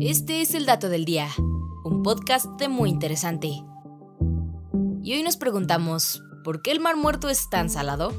Este es el dato del día, un podcast de muy interesante. Y hoy nos preguntamos, ¿por qué el Mar Muerto es tan salado?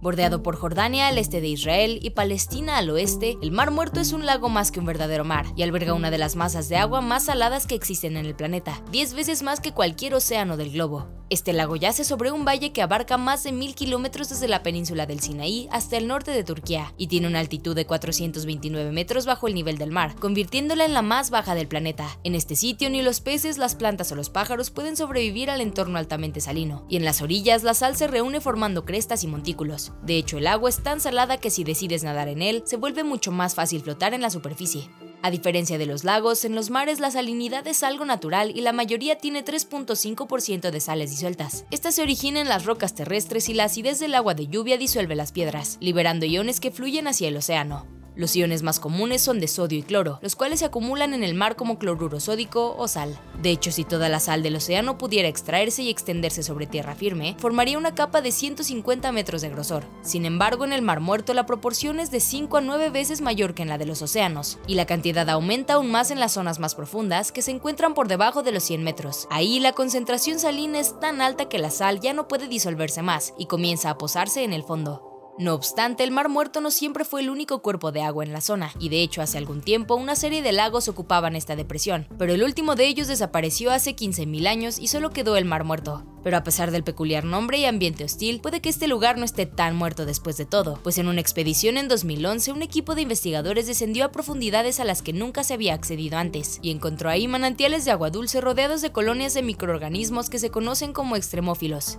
Bordeado por Jordania al este de Israel y Palestina al oeste, el Mar Muerto es un lago más que un verdadero mar y alberga una de las masas de agua más saladas que existen en el planeta, 10 veces más que cualquier océano del globo. Este lago yace sobre un valle que abarca más de mil kilómetros desde la península del Sinaí hasta el norte de Turquía y tiene una altitud de 429 metros bajo el nivel del mar, convirtiéndola en la más baja del planeta. En este sitio ni los peces, las plantas o los pájaros pueden sobrevivir al entorno altamente salino, y en las orillas la sal se reúne formando crestas y montículos. De hecho, el agua es tan salada que si decides nadar en él, se vuelve mucho más fácil flotar en la superficie. A diferencia de los lagos, en los mares la salinidad es algo natural y la mayoría tiene 3.5% de sales disueltas. Esta se origina en las rocas terrestres y la acidez del agua de lluvia disuelve las piedras, liberando iones que fluyen hacia el océano. Los iones más comunes son de sodio y cloro, los cuales se acumulan en el mar como cloruro sódico o sal. De hecho, si toda la sal del océano pudiera extraerse y extenderse sobre tierra firme, formaría una capa de 150 metros de grosor. Sin embargo, en el Mar Muerto la proporción es de 5 a 9 veces mayor que en la de los océanos, y la cantidad aumenta aún más en las zonas más profundas que se encuentran por debajo de los 100 metros. Ahí la concentración salina es tan alta que la sal ya no puede disolverse más y comienza a posarse en el fondo. No obstante, el Mar Muerto no siempre fue el único cuerpo de agua en la zona, y de hecho hace algún tiempo una serie de lagos ocupaban esta depresión, pero el último de ellos desapareció hace 15.000 años y solo quedó el Mar Muerto. Pero a pesar del peculiar nombre y ambiente hostil, puede que este lugar no esté tan muerto después de todo, pues en una expedición en 2011 un equipo de investigadores descendió a profundidades a las que nunca se había accedido antes, y encontró ahí manantiales de agua dulce rodeados de colonias de microorganismos que se conocen como extremófilos.